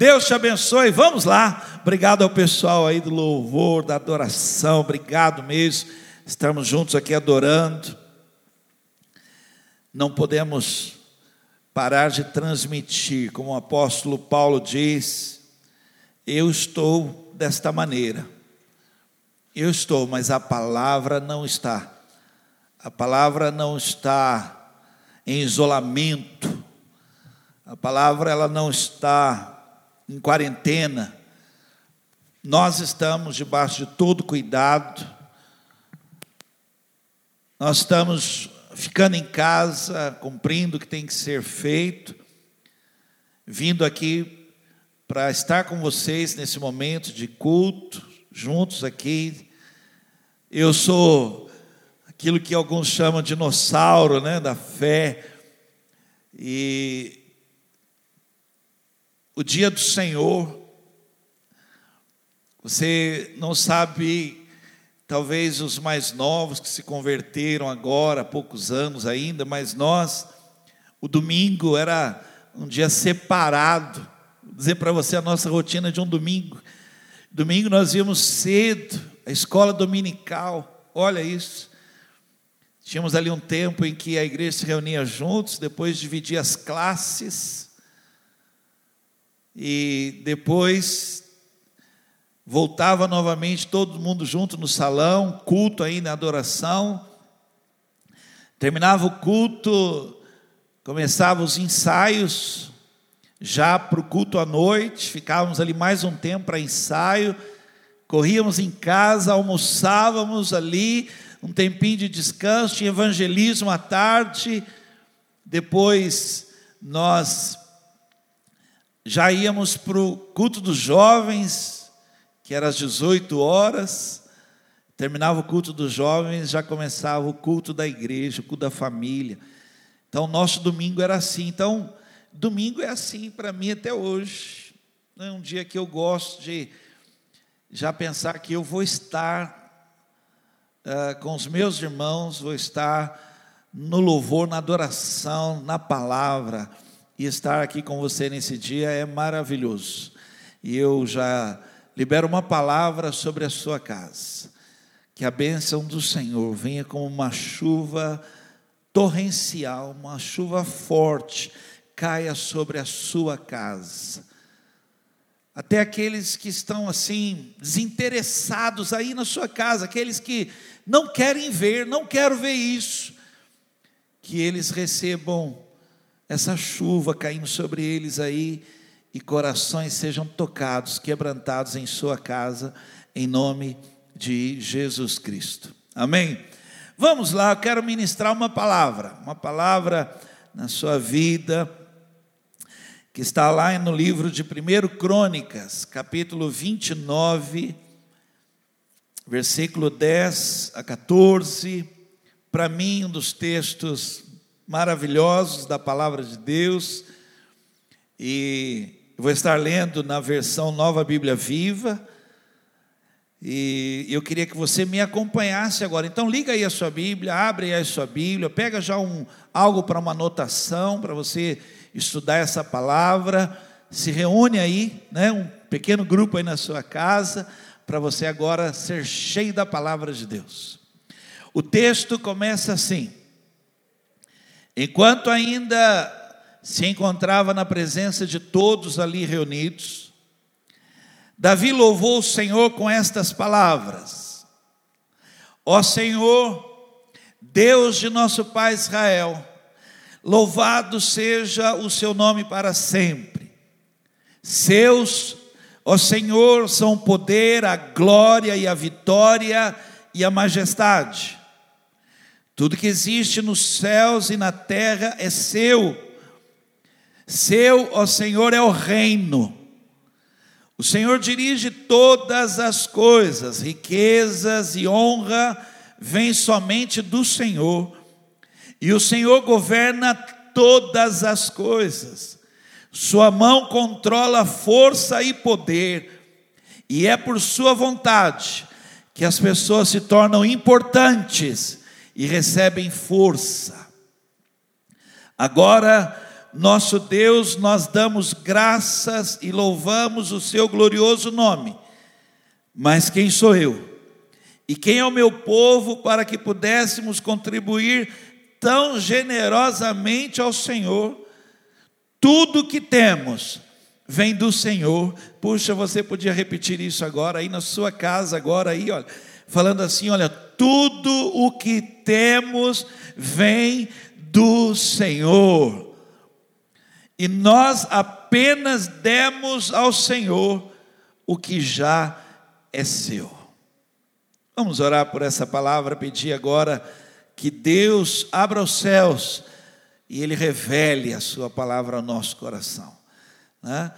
Deus te abençoe. Vamos lá. Obrigado ao pessoal aí do louvor, da adoração. Obrigado mesmo. Estamos juntos aqui adorando. Não podemos parar de transmitir, como o apóstolo Paulo diz, eu estou desta maneira. Eu estou, mas a palavra não está. A palavra não está em isolamento. A palavra ela não está em quarentena, nós estamos debaixo de todo cuidado, nós estamos ficando em casa, cumprindo o que tem que ser feito, vindo aqui para estar com vocês nesse momento de culto, juntos aqui. Eu sou aquilo que alguns chamam de dinossauro, né, da fé. E o dia do Senhor, você não sabe, talvez os mais novos que se converteram agora, há poucos anos ainda, mas nós, o domingo era um dia separado. Vou dizer para você a nossa rotina de um domingo. Domingo nós íamos cedo, a escola dominical, olha isso. Tínhamos ali um tempo em que a igreja se reunia juntos, depois dividia as classes e depois voltava novamente todo mundo junto no salão, culto ainda, adoração. Terminava o culto, começava os ensaios, já para o culto à noite, ficávamos ali mais um tempo para ensaio, corríamos em casa, almoçávamos ali, um tempinho de descanso, tinha evangelismo à tarde, depois nós já íamos para o culto dos jovens, que era às 18 horas, terminava o culto dos jovens, já começava o culto da igreja, o culto da família. Então, nosso domingo era assim. Então, domingo é assim para mim até hoje. É um dia que eu gosto de já pensar que eu vou estar uh, com os meus irmãos, vou estar no louvor, na adoração, na palavra e estar aqui com você nesse dia é maravilhoso. E eu já libero uma palavra sobre a sua casa. Que a bênção do Senhor venha como uma chuva torrencial, uma chuva forte, caia sobre a sua casa. Até aqueles que estão assim, desinteressados aí na sua casa, aqueles que não querem ver, não quero ver isso, que eles recebam essa chuva caindo sobre eles aí e corações sejam tocados, quebrantados em sua casa, em nome de Jesus Cristo. Amém? Vamos lá, eu quero ministrar uma palavra, uma palavra na sua vida, que está lá no livro de 1 Crônicas, capítulo 29, versículo 10 a 14. Para mim, um dos textos maravilhosos da palavra de Deus. E vou estar lendo na versão Nova Bíblia Viva. E eu queria que você me acompanhasse agora. Então liga aí a sua Bíblia, abre aí a sua Bíblia, pega já um algo para uma anotação para você estudar essa palavra. Se reúne aí, né, um pequeno grupo aí na sua casa para você agora ser cheio da palavra de Deus. O texto começa assim: Enquanto ainda se encontrava na presença de todos ali reunidos, Davi louvou o Senhor com estas palavras: Ó Senhor, Deus de nosso Pai Israel, louvado seja o seu nome para sempre. Seus, ó Senhor, são o poder, a glória e a vitória e a majestade. Tudo que existe nos céus e na terra é seu. Seu, ó Senhor, é o reino. O Senhor dirige todas as coisas, riquezas e honra vêm somente do Senhor. E o Senhor governa todas as coisas. Sua mão controla força e poder, e é por sua vontade que as pessoas se tornam importantes e recebem força. Agora nosso Deus, nós damos graças e louvamos o seu glorioso nome. Mas quem sou eu? E quem é o meu povo para que pudéssemos contribuir tão generosamente ao Senhor? Tudo que temos vem do Senhor. Puxa, você podia repetir isso agora aí na sua casa agora aí, olha, falando assim, olha, tudo o que temos vem do Senhor e nós apenas demos ao Senhor o que já é seu. Vamos orar por essa palavra, pedir agora que Deus abra os céus e Ele revele a Sua palavra ao nosso coração. Né?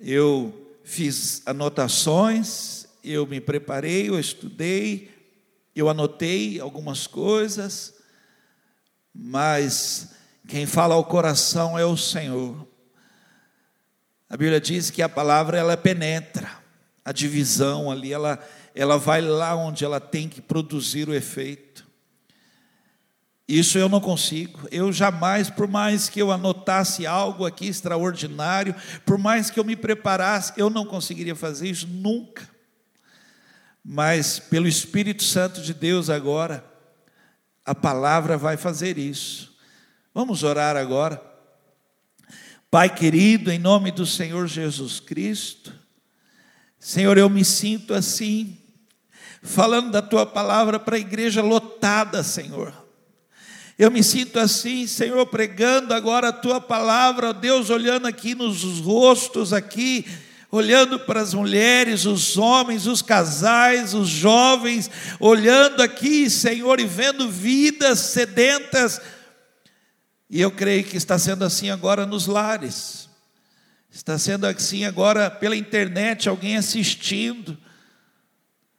Eu fiz anotações, eu me preparei, eu estudei, eu anotei algumas coisas, mas quem fala ao coração é o Senhor. A Bíblia diz que a palavra ela penetra, a divisão ali, ela, ela vai lá onde ela tem que produzir o efeito. Isso eu não consigo. Eu jamais, por mais que eu anotasse algo aqui extraordinário, por mais que eu me preparasse, eu não conseguiria fazer isso nunca. Mas pelo Espírito Santo de Deus agora, a palavra vai fazer isso. Vamos orar agora. Pai querido, em nome do Senhor Jesus Cristo, Senhor, eu me sinto assim, falando da tua palavra para a igreja lotada, Senhor. Eu me sinto assim, Senhor, pregando agora a tua palavra, Deus, olhando aqui nos rostos aqui, olhando para as mulheres, os homens, os casais, os jovens, olhando aqui, Senhor, e vendo vidas sedentas e eu creio que está sendo assim agora nos lares. Está sendo assim agora pela internet, alguém assistindo.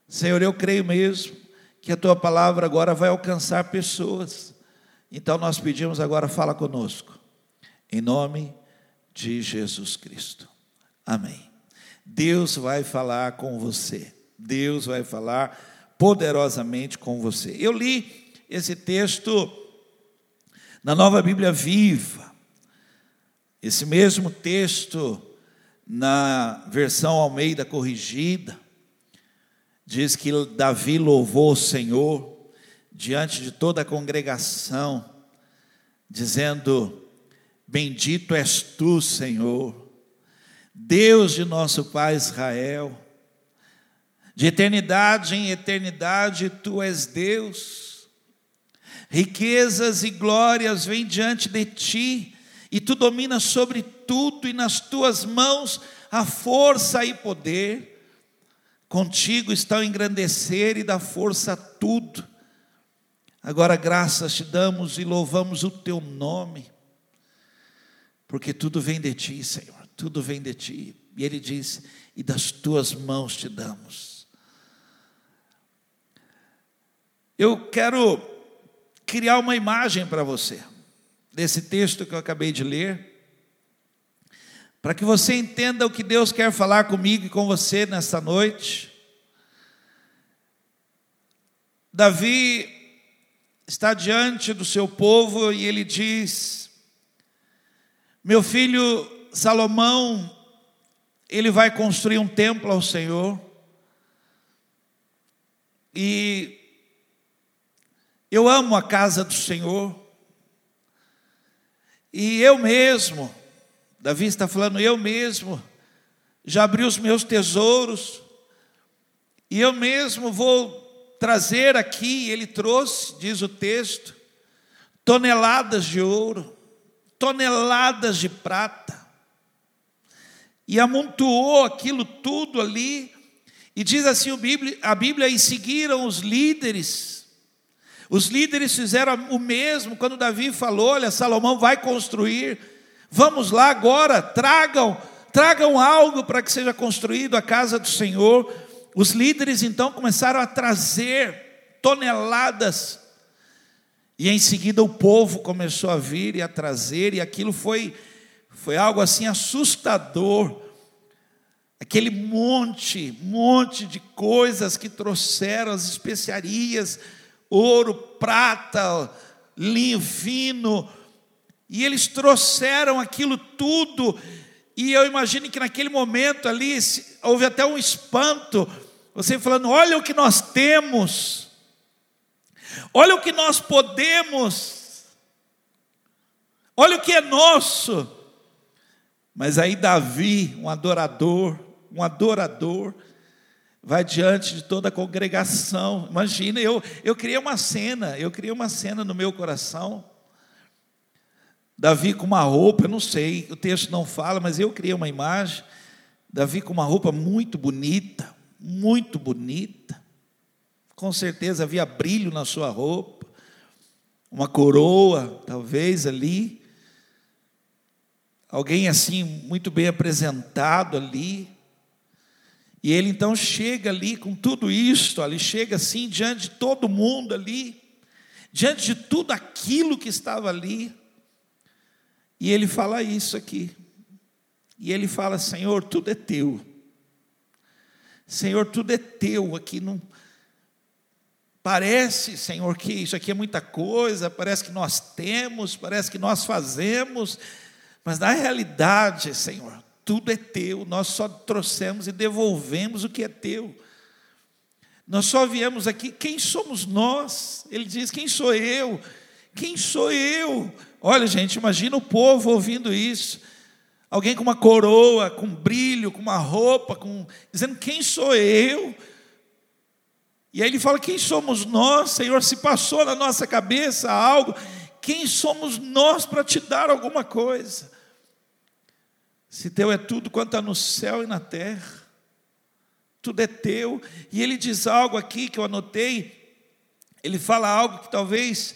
Senhor, eu creio mesmo que a tua palavra agora vai alcançar pessoas. Então nós pedimos agora, fala conosco. Em nome de Jesus Cristo. Amém. Deus vai falar com você. Deus vai falar poderosamente com você. Eu li esse texto na nova Bíblia Viva, esse mesmo texto, na versão Almeida corrigida, diz que Davi louvou o Senhor diante de toda a congregação, dizendo: Bendito és tu, Senhor, Deus de nosso Pai Israel, de eternidade em eternidade tu és Deus riquezas e glórias vêm diante de ti, e tu dominas sobre tudo, e nas tuas mãos a força e poder. Contigo está o engrandecer e dar força a tudo. Agora, graças te damos e louvamos o teu nome, porque tudo vem de ti, Senhor, tudo vem de ti. E ele diz: E das tuas mãos te damos. Eu quero criar uma imagem para você, desse texto que eu acabei de ler, para que você entenda o que Deus quer falar comigo e com você nesta noite. Davi está diante do seu povo e ele diz: Meu filho Salomão, ele vai construir um templo ao Senhor, e eu amo a casa do Senhor. E eu mesmo, Davi está falando, eu mesmo, já abri os meus tesouros, e eu mesmo vou trazer aqui, ele trouxe, diz o texto, toneladas de ouro, toneladas de prata, e amontoou aquilo tudo ali, e diz assim a Bíblia, a Bíblia e seguiram os líderes, os líderes fizeram o mesmo quando Davi falou: Olha, Salomão vai construir, vamos lá agora, tragam, tragam algo para que seja construído a casa do Senhor. Os líderes então começaram a trazer toneladas, e em seguida o povo começou a vir e a trazer, e aquilo foi, foi algo assim assustador. Aquele monte, monte de coisas que trouxeram, as especiarias, ouro, prata, linho fino, E eles trouxeram aquilo tudo, e eu imagino que naquele momento ali houve até um espanto, você falando: olha o que nós temos, olha o que nós podemos, olha o que é nosso. Mas aí Davi, um adorador, um adorador, vai diante de toda a congregação. Imagina, eu, eu criei uma cena, eu criei uma cena no meu coração. Davi com uma roupa, eu não sei, o texto não fala, mas eu criei uma imagem. Davi com uma roupa muito bonita, muito bonita. Com certeza havia brilho na sua roupa, uma coroa, talvez ali. Alguém assim, muito bem apresentado ali. E ele então chega ali com tudo isto, ele chega assim diante de todo mundo ali, diante de tudo aquilo que estava ali. E ele fala isso aqui. E ele fala: Senhor, tudo é teu. Senhor, tudo é teu aqui. Não parece, Senhor, que isso aqui é muita coisa. Parece que nós temos, parece que nós fazemos, mas na realidade, Senhor, tudo é teu, nós só trouxemos e devolvemos o que é teu. Nós só viemos aqui, quem somos nós? Ele diz: Quem sou eu? Quem sou eu? Olha, gente, imagina o povo ouvindo isso. Alguém com uma coroa, com brilho, com uma roupa, com, dizendo: Quem sou eu? E aí ele fala: Quem somos nós, Senhor? Se passou na nossa cabeça algo, quem somos nós para te dar alguma coisa? Se teu é tudo quanto está no céu e na terra, tudo é teu. E ele diz algo aqui que eu anotei, ele fala algo que talvez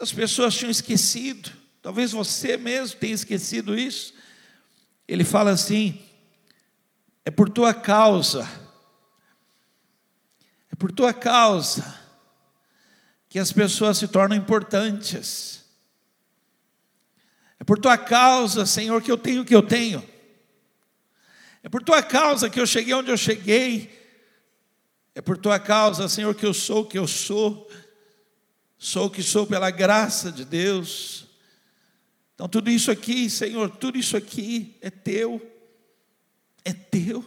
as pessoas tinham esquecido, talvez você mesmo tenha esquecido isso. Ele fala assim: é por tua causa, é por tua causa que as pessoas se tornam importantes. É por tua causa, Senhor, que eu tenho o que eu tenho. É por tua causa que eu cheguei onde eu cheguei. É por tua causa, Senhor, que eu sou o que eu sou. Sou o que sou pela graça de Deus. Então, tudo isso aqui, Senhor, tudo isso aqui é teu. É teu.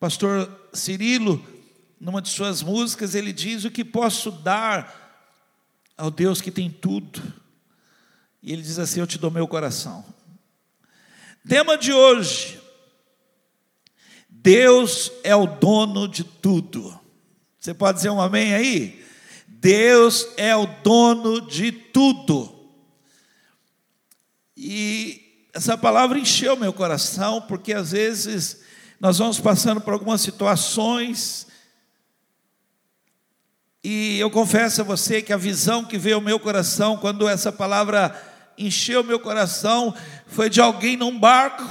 Pastor Cirilo, numa de suas músicas, ele diz: O que posso dar ao Deus que tem tudo? E ele diz assim: Eu te dou meu coração. Tema de hoje: Deus é o dono de tudo. Você pode dizer um amém aí? Deus é o dono de tudo. E essa palavra encheu meu coração, porque às vezes nós vamos passando por algumas situações, e eu confesso a você que a visão que veio ao meu coração quando essa palavra encheu meu coração foi de alguém num barco,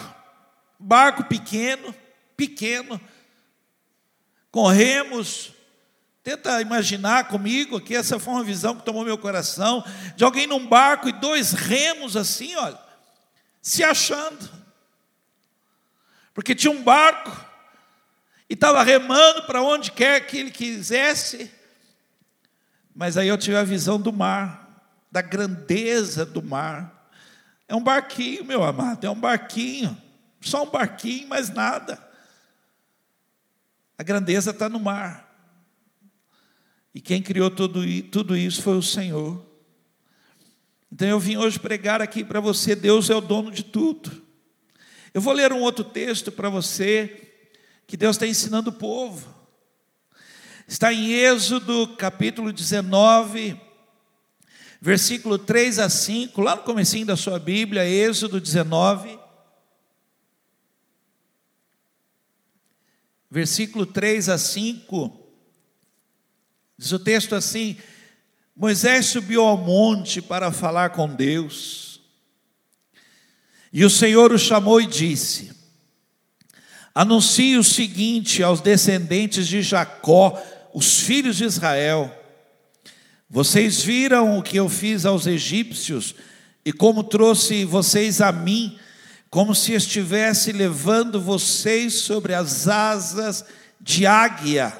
barco pequeno, pequeno. Corremos, tenta imaginar comigo que essa foi uma visão que tomou meu coração, de alguém num barco e dois remos assim, olha, se achando. Porque tinha um barco e estava remando para onde quer que ele quisesse. Mas aí eu tive a visão do mar da grandeza do mar. É um barquinho, meu amado, é um barquinho, só um barquinho, mais nada. A grandeza está no mar. E quem criou tudo, tudo isso foi o Senhor. Então eu vim hoje pregar aqui para você: Deus é o dono de tudo. Eu vou ler um outro texto para você, que Deus está ensinando o povo. Está em Êxodo capítulo 19, versículo 3 a 5, lá no comecinho da sua Bíblia, Êxodo 19, versículo 3 a 5, diz o texto assim: Moisés subiu ao monte para falar com Deus, e o Senhor o chamou e disse: Anuncie o seguinte aos descendentes de Jacó, os filhos de Israel, vocês viram o que eu fiz aos egípcios e como trouxe vocês a mim, como se estivesse levando vocês sobre as asas de águia.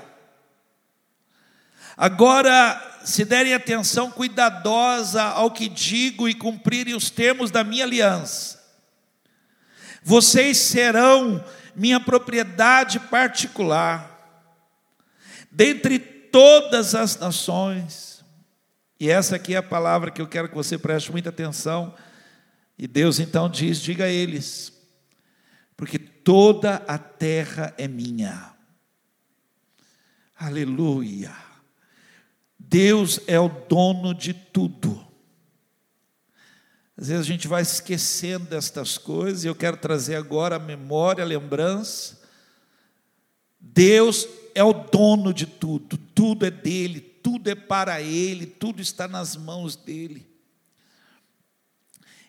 Agora, se derem atenção cuidadosa ao que digo e cumprirem os termos da minha aliança, vocês serão minha propriedade particular, dentre todas as nações. E essa aqui é a palavra que eu quero que você preste muita atenção. E Deus então diz: diga a eles, porque toda a terra é minha. Aleluia. Deus é o dono de tudo. Às vezes a gente vai esquecendo destas coisas, e eu quero trazer agora a memória, a lembrança. Deus é o dono de tudo, tudo é dele, tudo é para ele, tudo está nas mãos dele.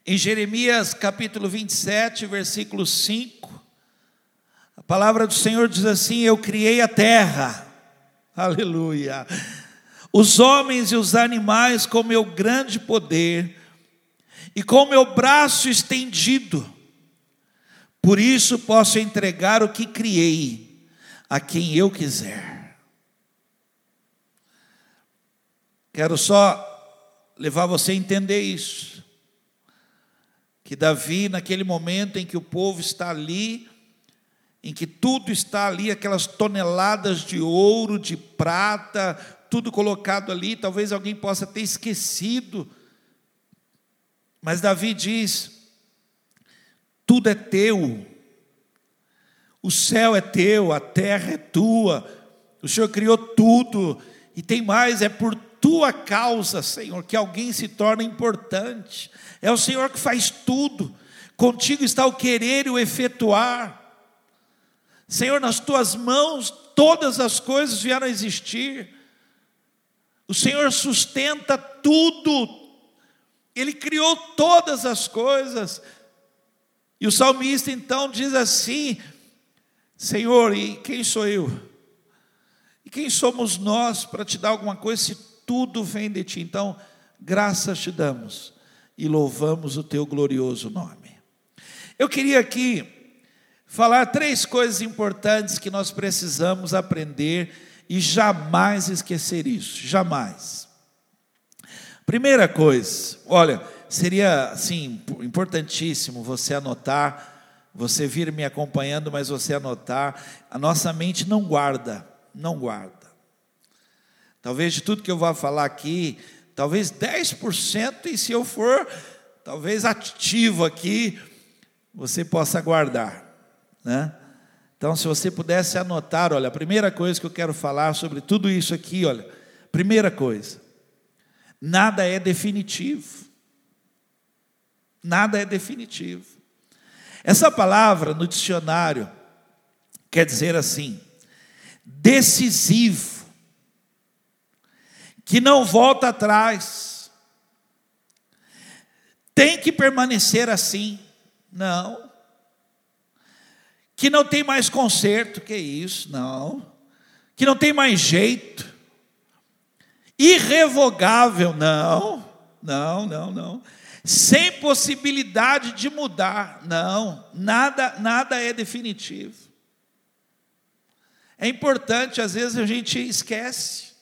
Em Jeremias capítulo 27, versículo 5, a palavra do Senhor diz assim: Eu criei a terra, aleluia, os homens e os animais com meu grande poder e com meu braço estendido. Por isso posso entregar o que criei a quem eu quiser. Quero só levar você a entender isso. Que Davi, naquele momento em que o povo está ali, em que tudo está ali, aquelas toneladas de ouro, de prata, tudo colocado ali, talvez alguém possa ter esquecido mas Davi diz: tudo é teu, o céu é teu, a terra é tua, o Senhor criou tudo, e tem mais, é por tua causa, Senhor, que alguém se torna importante, é o Senhor que faz tudo, contigo está o querer e o efetuar. Senhor, nas tuas mãos todas as coisas vieram a existir. O Senhor sustenta tudo, ele criou todas as coisas. E o salmista então diz assim: Senhor, e quem sou eu? E quem somos nós para te dar alguma coisa se tudo vem de ti? Então, graças te damos e louvamos o teu glorioso nome. Eu queria aqui falar três coisas importantes que nós precisamos aprender e jamais esquecer isso, jamais. Primeira coisa, olha, seria assim importantíssimo você anotar, você vir me acompanhando, mas você anotar. A nossa mente não guarda, não guarda. Talvez de tudo que eu vou falar aqui, talvez 10%, e se eu for talvez ativo aqui, você possa guardar, né? Então, se você pudesse anotar, olha, a primeira coisa que eu quero falar sobre tudo isso aqui, olha, primeira coisa, Nada é definitivo. Nada é definitivo. Essa palavra no dicionário quer dizer assim: decisivo, que não volta atrás, tem que permanecer assim. Não. Que não tem mais conserto, que isso? Não. Que não tem mais jeito irrevogável, não, não, não, não. Sem possibilidade de mudar, não, nada, nada é definitivo. É importante, às vezes a gente esquece.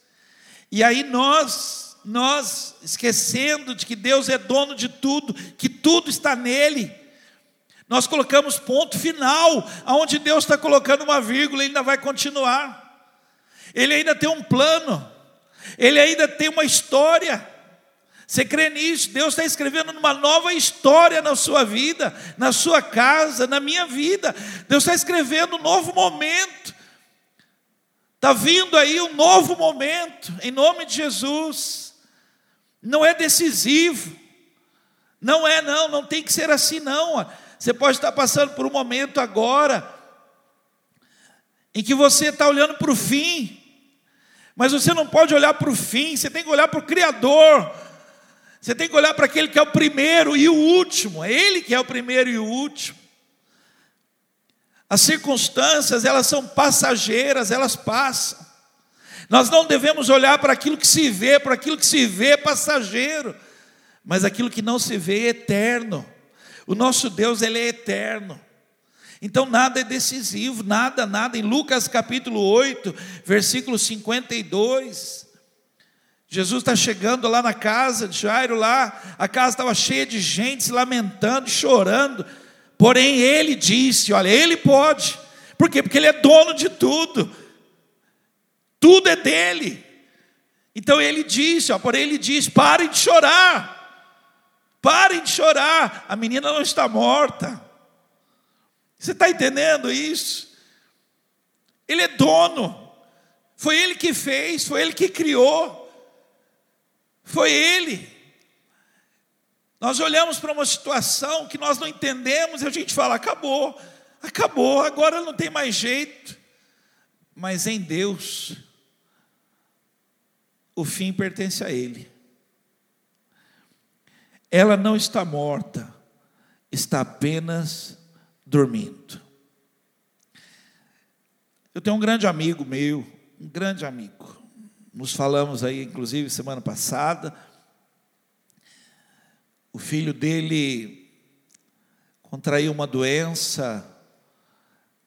E aí nós, nós esquecendo de que Deus é dono de tudo, que tudo está nele, nós colocamos ponto final, aonde Deus está colocando uma vírgula, Ele ainda vai continuar. Ele ainda tem um plano. Ele ainda tem uma história. Você crê nisso? Deus está escrevendo uma nova história na sua vida, na sua casa, na minha vida. Deus está escrevendo um novo momento. Está vindo aí um novo momento, em nome de Jesus. Não é decisivo. Não é, não, não tem que ser assim, não. Você pode estar passando por um momento agora, em que você está olhando para o fim, mas você não pode olhar para o fim, você tem que olhar para o Criador. Você tem que olhar para aquele que é o primeiro e o último. É Ele que é o primeiro e o último. As circunstâncias, elas são passageiras, elas passam. Nós não devemos olhar para aquilo que se vê, para aquilo que se vê é passageiro, mas aquilo que não se vê é eterno. O nosso Deus, ele é eterno. Então nada é decisivo, nada, nada. Em Lucas capítulo 8, versículo 52, Jesus está chegando lá na casa de Jairo, lá, a casa estava cheia de gente se lamentando, chorando. Porém, ele disse: Olha, ele pode. Por quê? Porque ele é dono de tudo. Tudo é dele. Então ele disse, ó, porém ele diz: parem de chorar. Parem de chorar. A menina não está morta. Você está entendendo isso? Ele é dono. Foi ele que fez, foi ele que criou. Foi ele. Nós olhamos para uma situação que nós não entendemos e a gente fala: acabou, acabou, agora não tem mais jeito. Mas em Deus, o fim pertence a Ele. Ela não está morta, está apenas dormindo. Eu tenho um grande amigo meu, um grande amigo. Nos falamos aí, inclusive, semana passada. O filho dele contraiu uma doença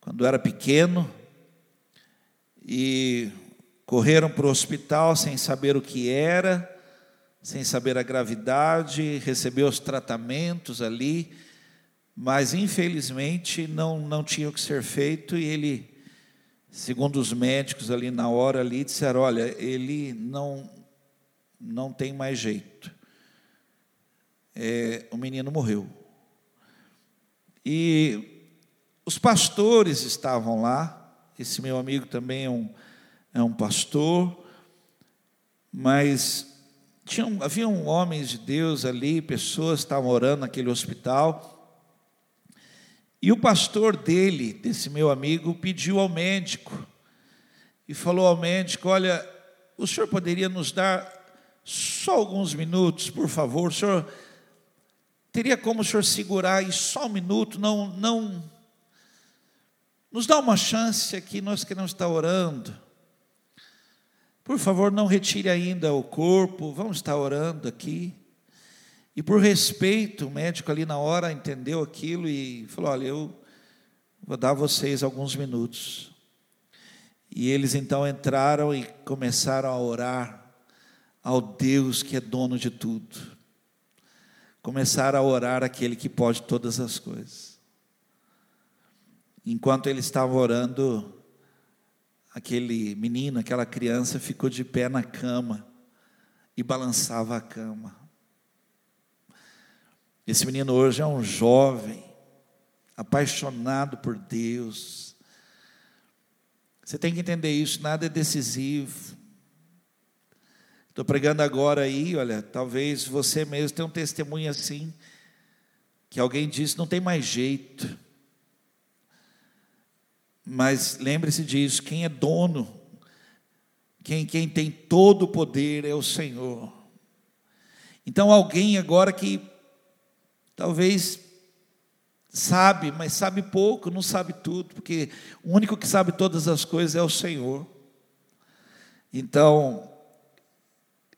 quando era pequeno e correram para o hospital sem saber o que era, sem saber a gravidade, recebeu os tratamentos ali, mas infelizmente não, não tinha o que ser feito e ele Segundo os médicos ali na hora ali disseram, olha, ele não não tem mais jeito. É, o menino morreu. E os pastores estavam lá. Esse meu amigo também é um, é um pastor, mas tinham, haviam homens de Deus ali, pessoas estavam orando naquele hospital. E o pastor dele, desse meu amigo, pediu ao médico e falou ao médico: Olha, o senhor poderia nos dar só alguns minutos, por favor? O senhor teria como o senhor segurar aí só um minuto? Não, não. Nos dá uma chance aqui, nós queremos estar orando. Por favor, não retire ainda o corpo, vamos estar orando aqui. E por respeito, o médico ali na hora entendeu aquilo e falou: Olha, eu vou dar a vocês alguns minutos. E eles então entraram e começaram a orar ao Deus que é dono de tudo. Começaram a orar aquele que pode todas as coisas. Enquanto eles estavam orando, aquele menino, aquela criança ficou de pé na cama e balançava a cama. Esse menino hoje é um jovem, apaixonado por Deus. Você tem que entender isso, nada é decisivo. Estou pregando agora aí, olha, talvez você mesmo tenha um testemunho assim, que alguém disse, não tem mais jeito. Mas lembre-se disso, quem é dono, quem, quem tem todo o poder é o Senhor. Então alguém agora que Talvez sabe, mas sabe pouco, não sabe tudo, porque o único que sabe todas as coisas é o Senhor. Então,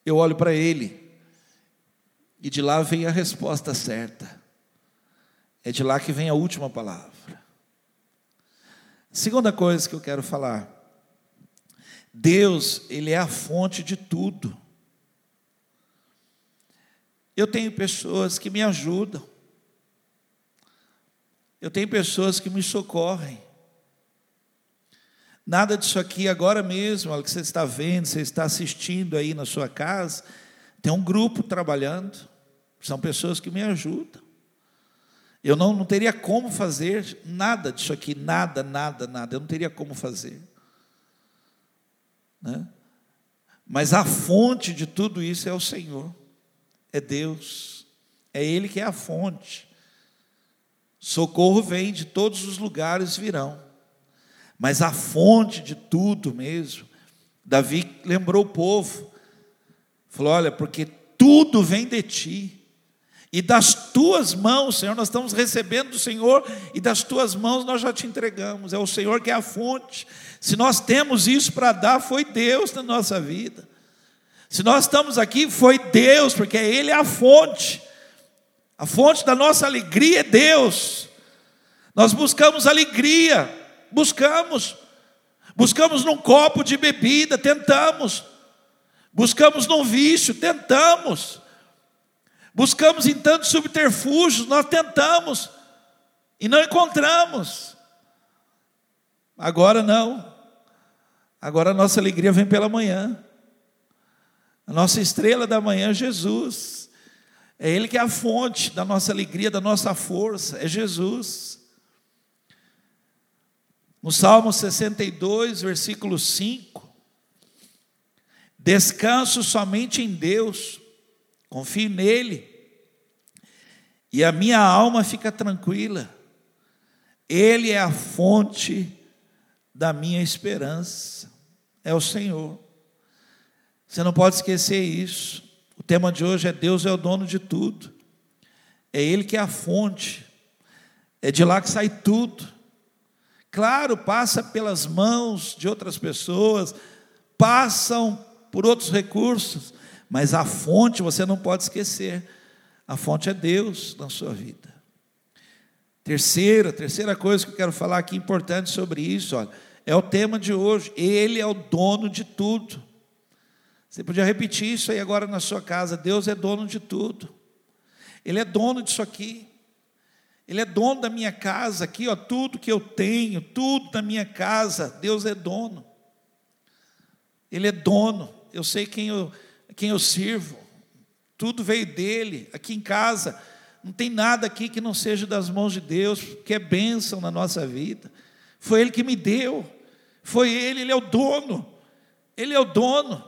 eu olho para Ele, e de lá vem a resposta certa, é de lá que vem a última palavra. Segunda coisa que eu quero falar, Deus, Ele é a fonte de tudo. Eu tenho pessoas que me ajudam. Eu tenho pessoas que me socorrem. Nada disso aqui agora mesmo, olha, que você está vendo, você está assistindo aí na sua casa, tem um grupo trabalhando, são pessoas que me ajudam. Eu não, não teria como fazer nada disso aqui, nada, nada, nada, eu não teria como fazer. Né? Mas a fonte de tudo isso é o Senhor é Deus, é Ele que é a fonte. Socorro vem de todos os lugares virão, mas a fonte de tudo mesmo, Davi lembrou o povo, falou: Olha, porque tudo vem de ti, e das tuas mãos, Senhor, nós estamos recebendo do Senhor, e das tuas mãos nós já te entregamos, é o Senhor que é a fonte. Se nós temos isso para dar, foi Deus na nossa vida. Se nós estamos aqui, foi Deus, porque Ele é a fonte. A fonte da nossa alegria é Deus. Nós buscamos alegria, buscamos. Buscamos num copo de bebida, tentamos. Buscamos no vício, tentamos. Buscamos em tantos subterfúgios, nós tentamos e não encontramos. Agora não. Agora a nossa alegria vem pela manhã. A nossa estrela da manhã é Jesus. É Ele que é a fonte da nossa alegria, da nossa força, é Jesus. No Salmo 62, versículo 5, descanso somente em Deus, confio nele, e a minha alma fica tranquila, Ele é a fonte da minha esperança, é o Senhor. Você não pode esquecer isso. Tema de hoje é Deus é o dono de tudo. É Ele que é a fonte. É de lá que sai tudo. Claro, passa pelas mãos de outras pessoas, passam por outros recursos, mas a fonte você não pode esquecer. A fonte é Deus na sua vida. Terceira, terceira coisa que eu quero falar aqui importante sobre isso, olha, é o tema de hoje. Ele é o dono de tudo. Você podia repetir isso aí agora na sua casa. Deus é dono de tudo. Ele é dono disso aqui. Ele é dono da minha casa aqui, ó, tudo que eu tenho, tudo da minha casa, Deus é dono. Ele é dono. Eu sei quem eu, quem eu sirvo. Tudo veio dele. Aqui em casa não tem nada aqui que não seja das mãos de Deus, que é bênção na nossa vida. Foi ele que me deu. Foi ele, ele é o dono. Ele é o dono.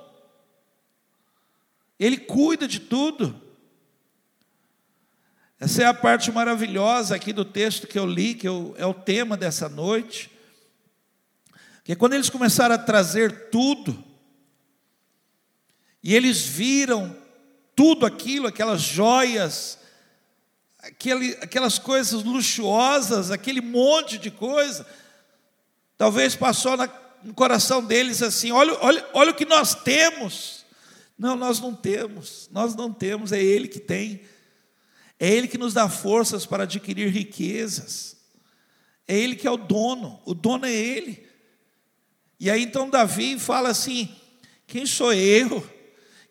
Ele cuida de tudo. Essa é a parte maravilhosa aqui do texto que eu li, que eu, é o tema dessa noite. Que quando eles começaram a trazer tudo, e eles viram tudo aquilo, aquelas joias, aquele, aquelas coisas luxuosas, aquele monte de coisa, talvez passou na, no coração deles assim: olha, olha, olha o que nós temos. Não, nós não temos, nós não temos, é Ele que tem. É Ele que nos dá forças para adquirir riquezas. É Ele que é o dono, o dono é Ele. E aí então Davi fala assim: quem sou eu?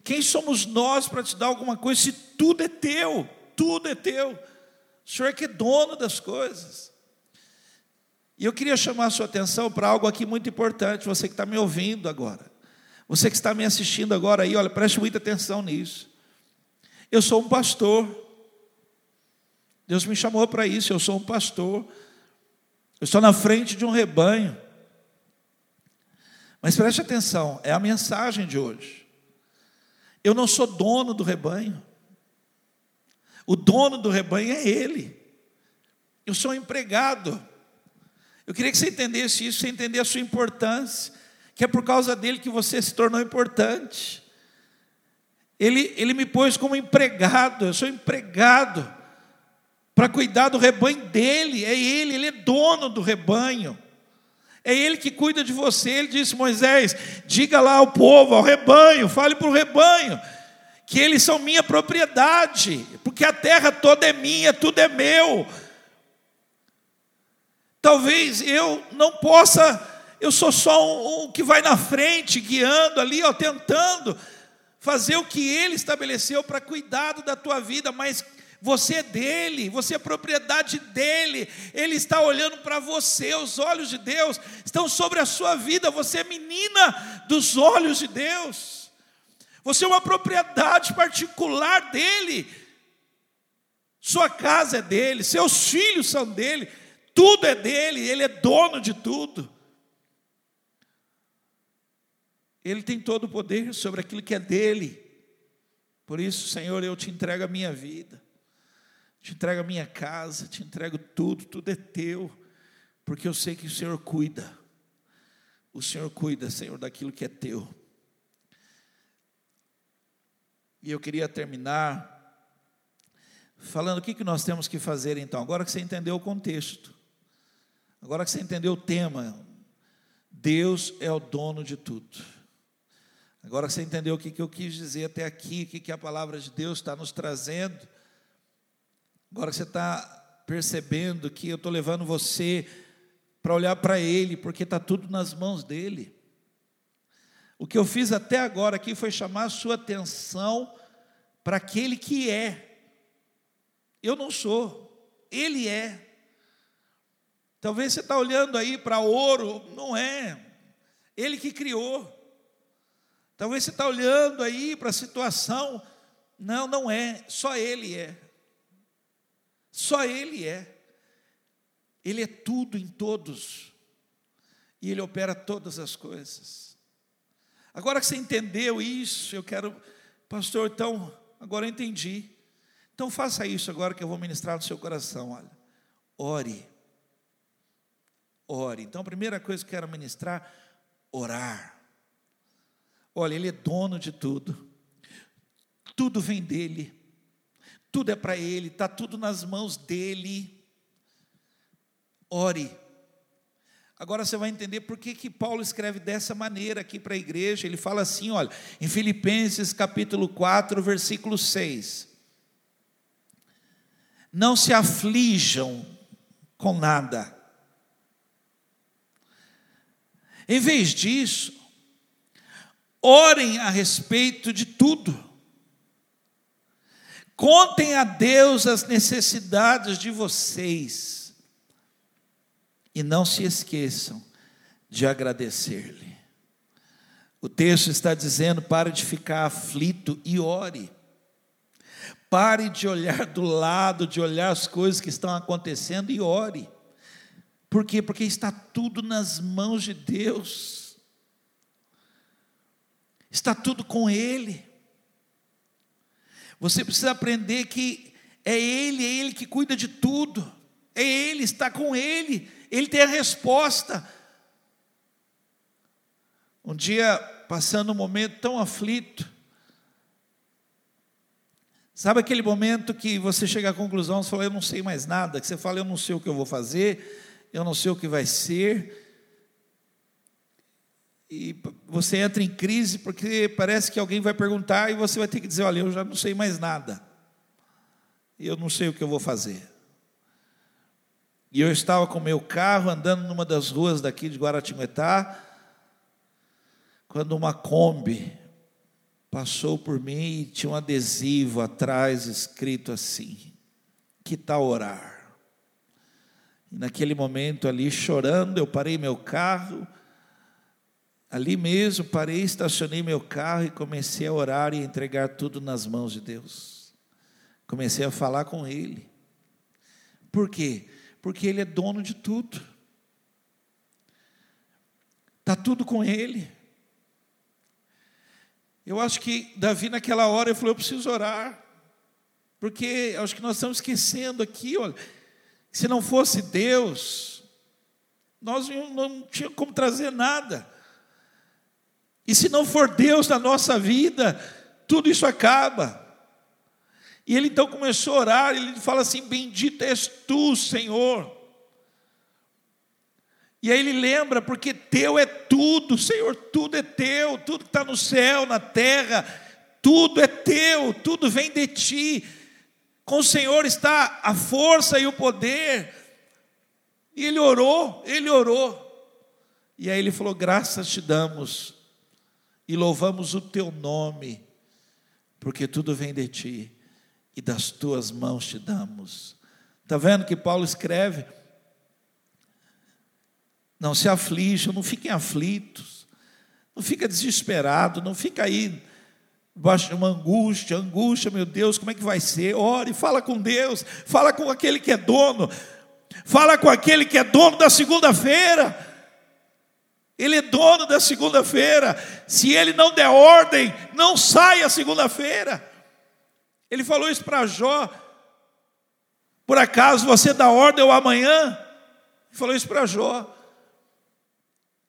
Quem somos nós para te dar alguma coisa se tudo é teu? Tudo é teu. O Senhor é que é dono das coisas. E eu queria chamar a sua atenção para algo aqui muito importante, você que está me ouvindo agora. Você que está me assistindo agora aí, olha, preste muita atenção nisso. Eu sou um pastor. Deus me chamou para isso, eu sou um pastor. Eu estou na frente de um rebanho. Mas preste atenção, é a mensagem de hoje. Eu não sou dono do rebanho. O dono do rebanho é Ele. Eu sou um empregado. Eu queria que você entendesse isso, você entender a sua importância que é por causa dele que você se tornou importante. Ele, ele me pôs como empregado, eu sou empregado, para cuidar do rebanho dele, é ele, ele é dono do rebanho. É Ele que cuida de você. Ele disse: Moisés, diga lá ao povo, ao rebanho, fale para o rebanho, que eles são minha propriedade, porque a terra toda é minha, tudo é meu. Talvez eu não possa eu sou só um, um que vai na frente, guiando ali, ó, tentando fazer o que Ele estabeleceu para cuidado da tua vida, mas você é dele, você é propriedade dele, ele está olhando para você, os olhos de Deus estão sobre a sua vida, você é menina dos olhos de Deus, você é uma propriedade particular dele, sua casa é dele, seus filhos são dele, tudo é dele, ele é dono de tudo. Ele tem todo o poder sobre aquilo que é dele. Por isso, Senhor, eu te entrego a minha vida, te entrego a minha casa, te entrego tudo, tudo é teu, porque eu sei que o Senhor cuida. O Senhor cuida, Senhor, daquilo que é teu. E eu queria terminar falando o que, que nós temos que fazer então, agora que você entendeu o contexto, agora que você entendeu o tema, Deus é o dono de tudo. Agora você entendeu o que, eu quis dizer até aqui, o que, que a palavra de Deus está nos trazendo. Agora você está percebendo que eu estou levando você para olhar para Ele, porque está tudo nas mãos dEle. O que eu fiz até agora aqui foi chamar a sua atenção para aquele que é. Eu não sou, ele é. Talvez você está olhando aí para ouro, não é. Ele que criou. Talvez você está olhando aí para a situação, não, não é. Só Ele é. Só Ele é. Ele é tudo em todos. E Ele opera todas as coisas. Agora que você entendeu isso, eu quero, pastor, então, agora eu entendi. Então faça isso agora que eu vou ministrar no seu coração, olha. Ore. Ore. Então, a primeira coisa que eu quero ministrar, orar. Olha, Ele é dono de tudo. Tudo vem dEle. Tudo é para Ele, está tudo nas mãos dEle. Ore. Agora você vai entender por que, que Paulo escreve dessa maneira aqui para a igreja. Ele fala assim, olha, em Filipenses capítulo 4, versículo 6. Não se aflijam com nada. Em vez disso, orem a respeito de tudo. Contem a Deus as necessidades de vocês e não se esqueçam de agradecer-lhe. O texto está dizendo: pare de ficar aflito e ore. Pare de olhar do lado, de olhar as coisas que estão acontecendo e ore. Por quê? Porque está tudo nas mãos de Deus. Está tudo com Ele. Você precisa aprender que é Ele, é Ele que cuida de tudo. É Ele, está com Ele. Ele tem a resposta. Um dia, passando um momento tão aflito, sabe aquele momento que você chega à conclusão, você fala, eu não sei mais nada, que você fala, eu não sei o que eu vou fazer, eu não sei o que vai ser, e você entra em crise porque parece que alguém vai perguntar e você vai ter que dizer, olha, eu já não sei mais nada, eu não sei o que eu vou fazer. E eu estava com meu carro andando numa das ruas daqui de Guaratinguetá, quando uma Kombi passou por mim e tinha um adesivo atrás escrito assim: Que tal orar? E naquele momento ali, chorando, eu parei meu carro, ali mesmo, parei, estacionei meu carro e comecei a orar e entregar tudo nas mãos de Deus. Comecei a falar com Ele. Por quê? porque Ele é dono de tudo. Está tudo com Ele. Eu acho que Davi, naquela hora, falou: Eu preciso orar, porque acho que nós estamos esquecendo aqui, olha, se não fosse Deus, nós não, não tínhamos como trazer nada. E se não for Deus na nossa vida, tudo isso acaba. E ele então começou a orar, ele fala assim: Bendito és tu, Senhor. E aí ele lembra, porque teu é tudo, Senhor, tudo é teu, tudo que está no céu, na terra, tudo é teu, tudo vem de ti. Com o Senhor está a força e o poder. E ele orou, ele orou. E aí ele falou: Graças te damos e louvamos o teu nome, porque tudo vem de ti e das tuas mãos te damos. Está vendo que Paulo escreve? Não se aflijam, não fiquem aflitos, não fica desesperado, não fica aí baixo de uma angústia, angústia, meu Deus, como é que vai ser? Ore, fala com Deus, fala com aquele que é dono, fala com aquele que é dono da segunda-feira. Ele é dono da segunda-feira. Se ele não der ordem, não saia segunda-feira. Ele falou isso para Jó. Por acaso você dá ordem ao amanhã? Ele falou isso para Jó.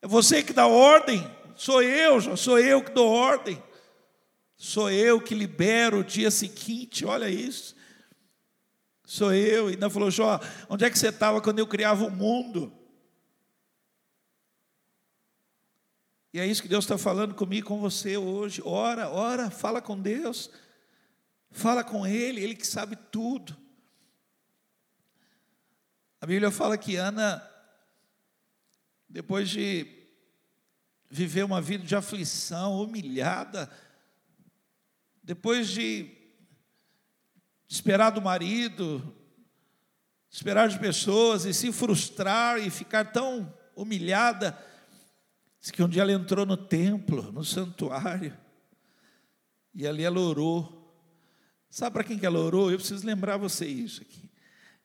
É você que dá ordem? Sou eu, Jó, sou eu que dou ordem. Sou eu que libero o dia seguinte, olha isso. Sou eu. E ainda falou, Jó, onde é que você estava quando eu criava o mundo? E é isso que Deus está falando comigo, com você hoje. Ora, ora, fala com Deus. Fala com Ele, Ele que sabe tudo. A Bíblia fala que Ana, depois de viver uma vida de aflição, humilhada, depois de esperar do marido, esperar de pessoas e se frustrar e ficar tão humilhada, diz que um dia ela entrou no templo, no santuário, e ali ela orou. Sabe para quem que ela orou? Eu preciso lembrar você isso aqui.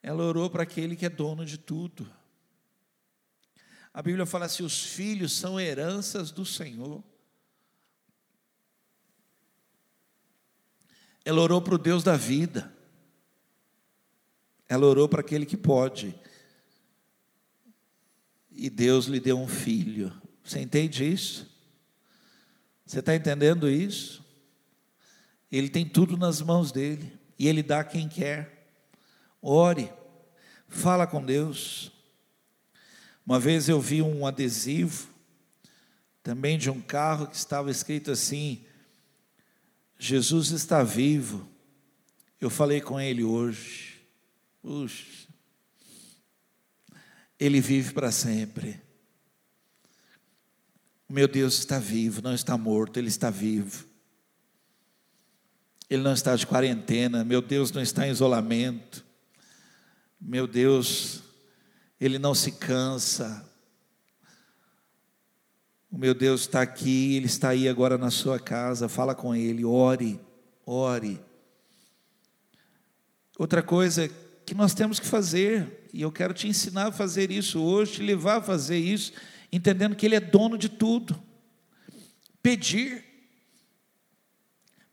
Ela orou para aquele que é dono de tudo. A Bíblia fala assim: os filhos são heranças do Senhor. Ela orou para o Deus da vida. Ela orou para aquele que pode. E Deus lhe deu um filho. Você entende isso? Você está entendendo isso? Ele tem tudo nas mãos dele. E ele dá quem quer. Ore. Fala com Deus. Uma vez eu vi um adesivo, também de um carro, que estava escrito assim: Jesus está vivo. Eu falei com ele hoje. Puxa, ele vive para sempre. O meu Deus está vivo, não está morto, ele está vivo. Ele não está de quarentena, meu Deus não está em isolamento. Meu Deus ele não se cansa. O meu Deus está aqui, Ele está aí agora na sua casa, fala com Ele, ore, ore. Outra coisa que nós temos que fazer, e eu quero te ensinar a fazer isso hoje, te levar a fazer isso, entendendo que Ele é dono de tudo. Pedir,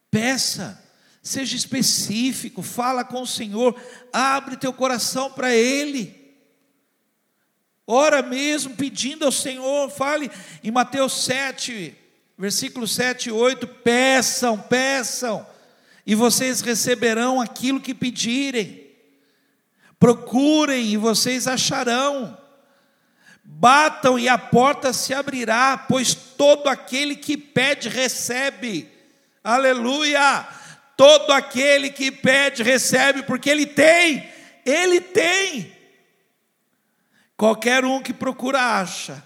peça, seja específico, fala com o Senhor, abre teu coração para Ele. Ora mesmo pedindo ao Senhor, fale em Mateus 7, versículo 7 e 8: peçam, peçam, e vocês receberão aquilo que pedirem, procurem e vocês acharão, batam e a porta se abrirá, pois todo aquele que pede recebe, aleluia! Todo aquele que pede recebe, porque ele tem, ele tem. Qualquer um que procura acha.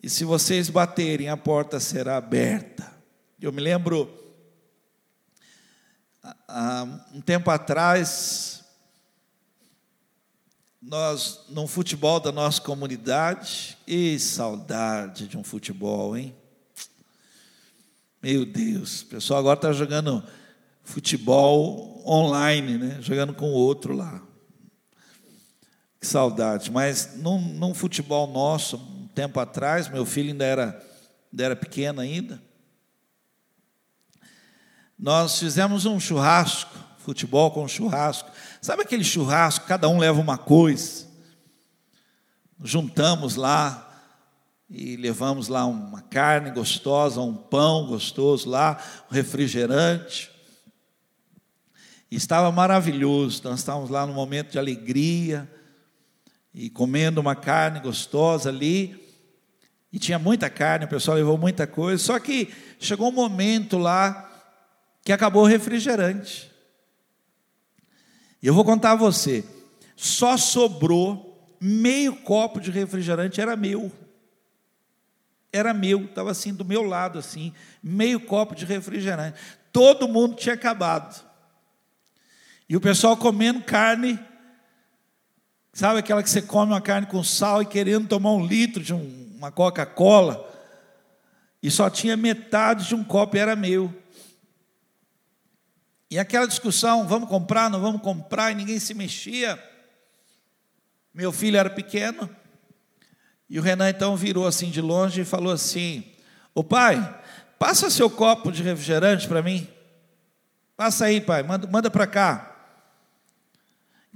E se vocês baterem, a porta será aberta. Eu me lembro, há um tempo atrás, nós, num futebol da nossa comunidade, e saudade de um futebol, hein? Meu Deus, o pessoal agora está jogando futebol online, né? Jogando com o outro lá. Que saudade. Mas num, num futebol nosso, um tempo atrás, meu filho ainda era, ainda era pequeno ainda. Nós fizemos um churrasco, futebol com churrasco. Sabe aquele churrasco, cada um leva uma coisa. Juntamos lá e levamos lá uma carne gostosa, um pão gostoso lá, um refrigerante. E estava maravilhoso, nós estávamos lá num momento de alegria, e comendo uma carne gostosa ali. E tinha muita carne, o pessoal levou muita coisa. Só que chegou um momento lá que acabou o refrigerante. E eu vou contar a você: só sobrou meio copo de refrigerante, era meu. Era meu, estava assim do meu lado, assim, meio copo de refrigerante. Todo mundo tinha acabado. E o pessoal comendo carne Sabe aquela que você come uma carne com sal e querendo tomar um litro de um, uma Coca-Cola? E só tinha metade de um copo era meu. E aquela discussão, vamos comprar, não vamos comprar, e ninguém se mexia. Meu filho era pequeno, e o Renan então virou assim de longe e falou assim: Ô pai, passa seu copo de refrigerante para mim. Passa aí, pai, manda, manda para cá.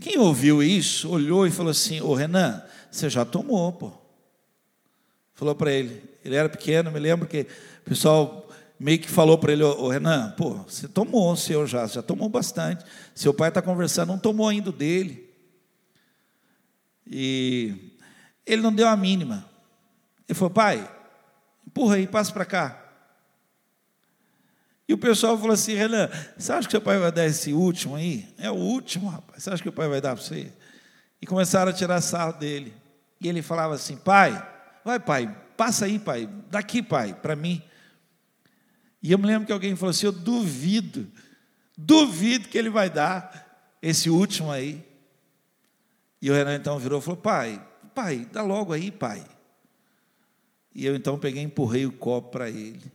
Quem ouviu isso, olhou e falou assim: Ô Renan, você já tomou, pô. Falou para ele. Ele era pequeno, me lembro que o pessoal meio que falou para ele: Ô Renan, pô, você tomou o seu já, já tomou bastante. Seu pai está conversando, não tomou ainda o dele. E ele não deu a mínima. Ele falou: pai, empurra aí, passa para cá. E o pessoal falou assim: Renan, você acha que seu pai vai dar esse último aí? É o último, rapaz. Você acha que o pai vai dar para você? E começaram a tirar sarro dele. E ele falava assim: Pai, vai, pai, passa aí, pai, daqui, pai, para mim. E eu me lembro que alguém falou assim: eu duvido, duvido que ele vai dar esse último aí. E o Renan então virou e falou: pai, pai, dá logo aí, pai. E eu então peguei e empurrei o copo para ele.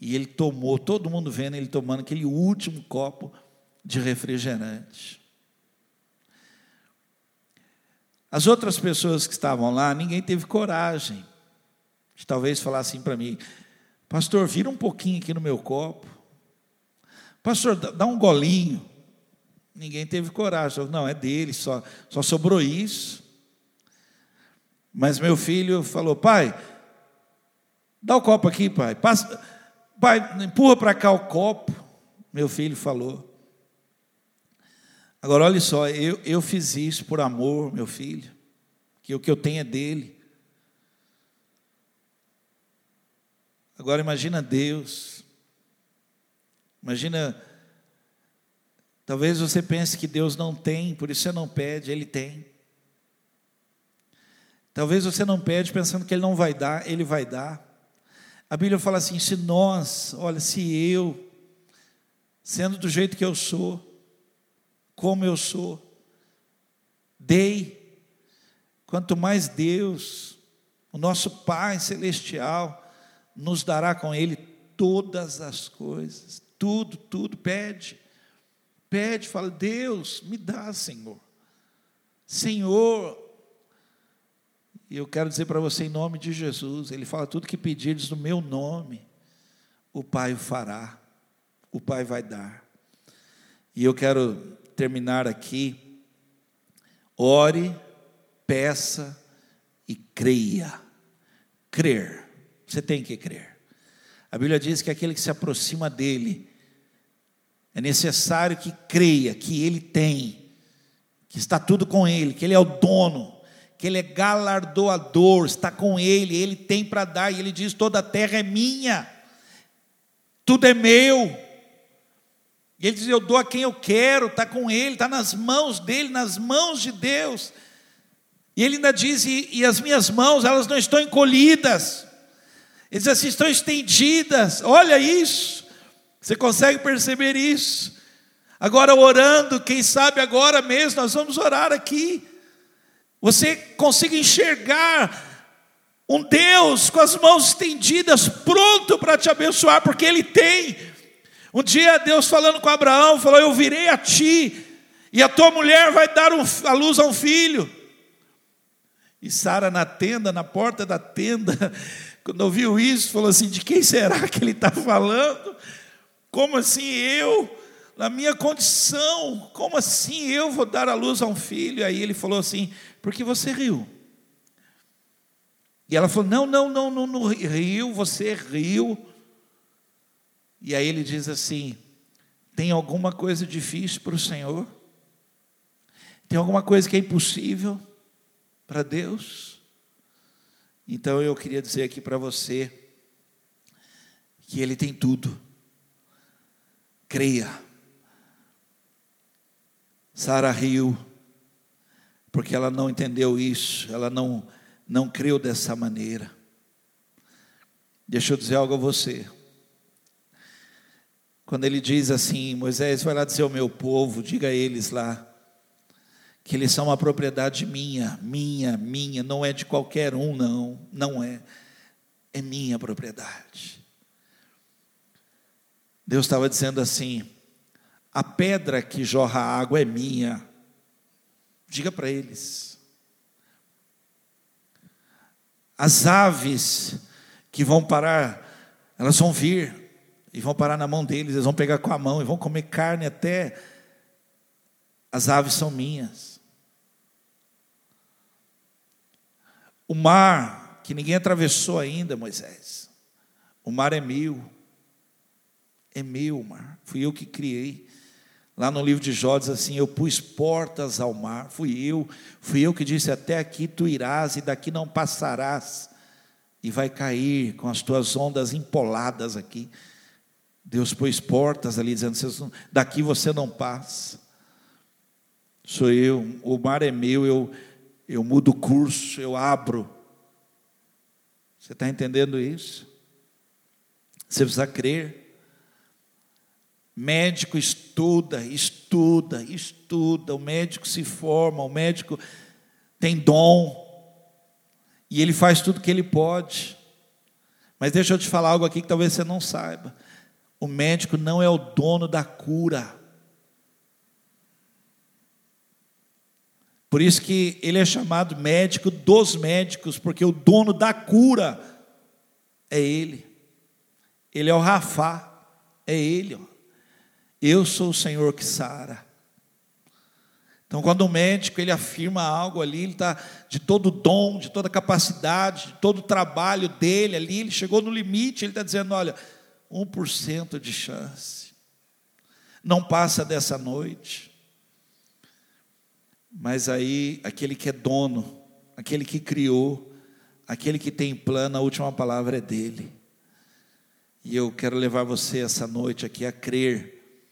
E ele tomou, todo mundo vendo ele tomando aquele último copo de refrigerante. As outras pessoas que estavam lá, ninguém teve coragem de talvez falar assim para mim: Pastor, vira um pouquinho aqui no meu copo. Pastor, dá um golinho. Ninguém teve coragem. Não, é dele, só, só sobrou isso. Mas meu filho falou: Pai, dá o copo aqui, pai. Passa, pai, empurra para cá o copo. Meu filho falou. Agora, olha só, eu, eu fiz isso por amor, meu filho, que o que eu tenho é dele. Agora, imagina Deus, imagina, talvez você pense que Deus não tem, por isso você não pede, Ele tem. Talvez você não pede pensando que Ele não vai dar, Ele vai dar. A Bíblia fala assim: se nós, olha, se eu, sendo do jeito que eu sou, como eu sou. Dei. Quanto mais Deus, o nosso Pai celestial, nos dará com Ele todas as coisas. Tudo, tudo. Pede. Pede, fala, Deus, me dá, Senhor. Senhor. E eu quero dizer para você em nome de Jesus, Ele fala tudo que pedires no meu nome, o Pai o fará, o Pai vai dar. E eu quero terminar aqui. Ore, peça e creia. Crer. Você tem que crer. A Bíblia diz que aquele que se aproxima dele, é necessário que creia que ele tem, que está tudo com ele, que ele é o dono, que ele é galardoador, está com ele, ele tem para dar, e ele diz: toda a terra é minha, tudo é meu. E ele diz: Eu dou a quem eu quero, está com ele, está nas mãos dele, nas mãos de Deus. E ele ainda diz: e, e, as minhas mãos, elas não estão encolhidas, ele assim: estão estendidas. Olha isso, você consegue perceber isso? Agora orando, quem sabe agora mesmo, nós vamos orar aqui. Você consiga enxergar um Deus com as mãos estendidas, pronto para te abençoar, porque Ele tem. Um dia Deus falando com Abraão, falou: Eu virei a ti, e a tua mulher vai dar um, a luz a um filho. E Sara na tenda, na porta da tenda, quando ouviu isso, falou assim: De quem será que ele está falando? Como assim eu, na minha condição, como assim eu vou dar a luz a um filho? Aí ele falou assim: Porque você riu. E ela falou: Não, não, não, não, não riu, você riu e aí ele diz assim: tem alguma coisa difícil para o Senhor? Tem alguma coisa que é impossível para Deus? Então eu queria dizer aqui para você que Ele tem tudo. Creia. Sara riu, porque ela não entendeu isso, ela não, não creu dessa maneira. Deixa eu dizer algo a você. Quando ele diz assim: Moisés, vai lá dizer ao meu povo, diga a eles lá, que eles são uma propriedade minha, minha, minha, não é de qualquer um, não, não é, é minha propriedade. Deus estava dizendo assim: a pedra que jorra água é minha, diga para eles. As aves que vão parar, elas vão vir, e vão parar na mão deles, eles vão pegar com a mão e vão comer carne até as aves são minhas. O mar, que ninguém atravessou ainda, Moisés. O mar é meu. É meu o mar. Fui eu que criei. Lá no livro de Jó diz assim: Eu pus portas ao mar. Fui eu. Fui eu que disse: Até aqui tu irás e daqui não passarás. E vai cair com as tuas ondas empoladas aqui. Deus pôs portas ali, dizendo: daqui você não passa. Sou eu, o mar é meu, eu, eu mudo o curso, eu abro. Você está entendendo isso? Você precisa crer. Médico estuda, estuda, estuda. O médico se forma, o médico tem dom. E ele faz tudo que ele pode. Mas deixa eu te falar algo aqui que talvez você não saiba. O médico não é o dono da cura. Por isso que ele é chamado médico dos médicos, porque o dono da cura é ele. Ele é o Rafá, é ele. Ó. Eu sou o Senhor que sara. Então, quando o médico ele afirma algo ali, ele está de todo dom, de toda capacidade, de todo o trabalho dele ali, ele chegou no limite, ele está dizendo: olha, 1% de chance, não passa dessa noite. Mas aí, aquele que é dono, aquele que criou, aquele que tem plano, a última palavra é dele. E eu quero levar você essa noite aqui a crer.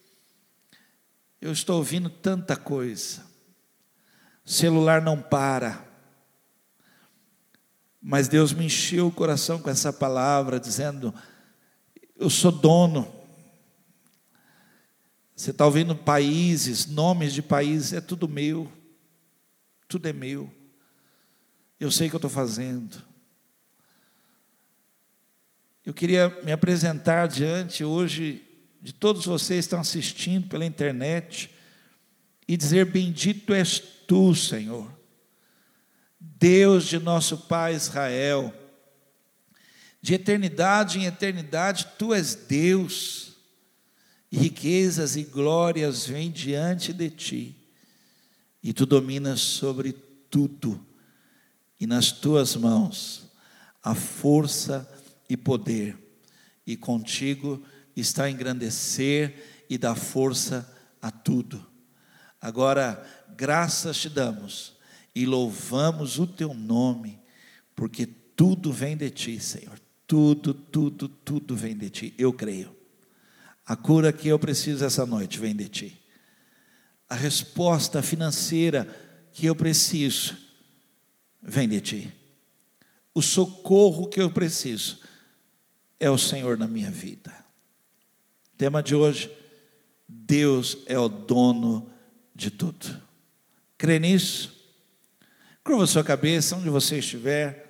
Eu estou ouvindo tanta coisa. O celular não para. Mas Deus me encheu o coração com essa palavra, dizendo: Eu sou dono. Você está ouvindo países, nomes de países, é tudo meu tudo é meu. Eu sei o que eu estou fazendo. Eu queria me apresentar diante hoje de todos vocês que estão assistindo pela internet e dizer: Bendito és tu, Senhor, Deus de nosso Pai Israel. De eternidade em eternidade, tu és Deus, e riquezas e glórias vêm diante de ti e tu dominas sobre tudo, e nas tuas mãos a força e poder, e contigo está engrandecer e dar força a tudo. Agora, graças te damos e louvamos o teu nome, porque tudo vem de ti, Senhor. Tudo, tudo, tudo vem de ti. Eu creio. A cura que eu preciso essa noite vem de ti a resposta financeira que eu preciso vem de ti. O socorro que eu preciso é o Senhor na minha vida. Tema de hoje: Deus é o dono de tudo. Crê nisso? Curva sua cabeça, onde você estiver.